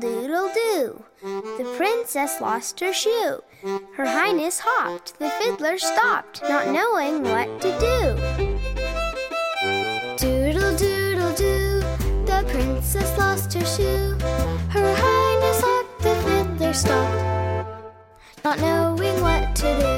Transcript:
Doodle doodle do. The princess lost her shoe. Her highness hopped. The fiddler stopped, not knowing what to do. Doodle doodle do. The princess lost her shoe. Her highness hopped. The fiddler stopped, not knowing what to do.